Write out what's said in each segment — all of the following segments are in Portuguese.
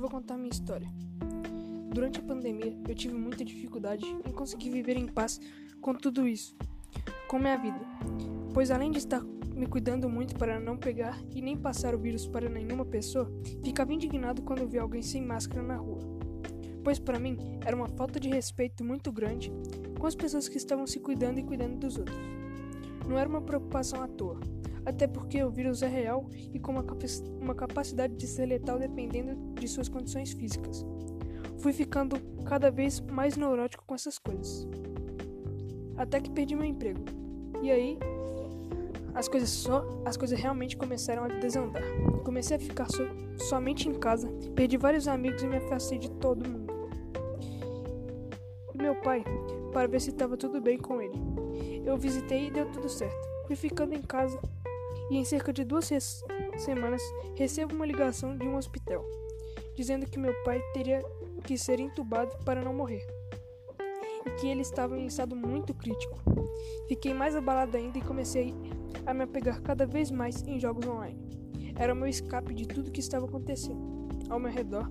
contar minha história. Durante a pandemia, eu tive muita dificuldade em conseguir viver em paz com tudo isso, com minha vida, pois além de estar me cuidando muito para não pegar e nem passar o vírus para nenhuma pessoa, ficava indignado quando via alguém sem máscara na rua. Pois para mim era uma falta de respeito muito grande com as pessoas que estavam se cuidando e cuidando dos outros. Não era uma preocupação à toa, até porque o vírus é real e com uma, uma capacidade de ser letal dependendo de suas condições físicas. Fui ficando cada vez mais neurótico com essas coisas. Até que perdi meu emprego. E aí, as coisas só, as coisas realmente começaram a desandar. Comecei a ficar so, somente em casa, perdi vários amigos e me afastei de todo mundo. E meu pai, para ver se estava tudo bem com ele. Eu visitei e deu tudo certo. Fui ficando em casa e em cerca de duas semanas recebo uma ligação de um hospital dizendo que meu pai teria que ser entubado para não morrer e que ele estava em estado muito crítico. Fiquei mais abalado ainda e comecei a me apegar cada vez mais em jogos online. Era o meu escape de tudo que estava acontecendo ao meu redor.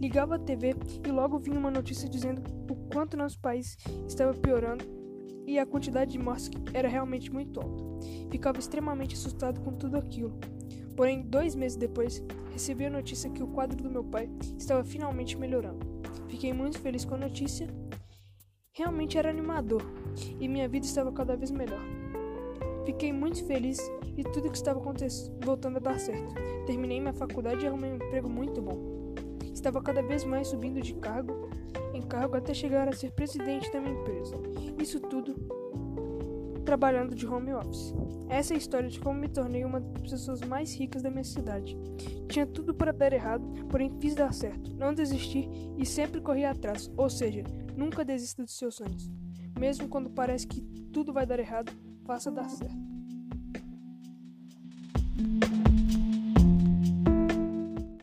Ligava a TV e logo vinha uma notícia dizendo o quanto nosso país estava piorando e a quantidade de mortes era realmente muito alta. Ficava extremamente assustado com tudo aquilo. Porém, dois meses depois, recebi a notícia que o quadro do meu pai estava finalmente melhorando. Fiquei muito feliz com a notícia. Realmente era animador e minha vida estava cada vez melhor. Fiquei muito feliz e tudo que estava voltando a dar certo. Terminei minha faculdade e arrumei um emprego muito bom. Estava cada vez mais subindo de cargo em cargo até chegar a ser presidente da minha empresa. Isso tudo trabalhando de home office. Essa é a história de como me tornei uma das pessoas mais ricas da minha cidade. Tinha tudo para dar errado, porém fiz dar certo. Não desisti e sempre corri atrás, ou seja, nunca desista dos seus sonhos. Mesmo quando parece que tudo vai dar errado, faça dar certo.